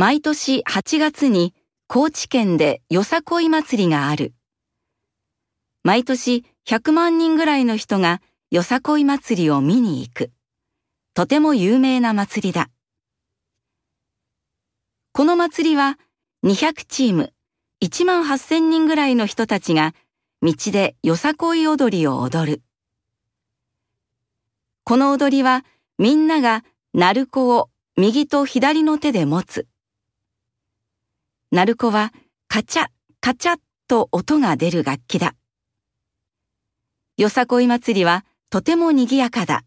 毎年8月に高知県でよさこい祭りがある。毎年100万人ぐらいの人がよさこい祭りを見に行く。とても有名な祭りだ。この祭りは200チーム1万8000人ぐらいの人たちが道でよさこい踊りを踊る。この踊りはみんなが鳴子を右と左の手で持つ。鳴子はカチャカチャと音が出る楽器だ。よさこい祭りはとても賑やかだ。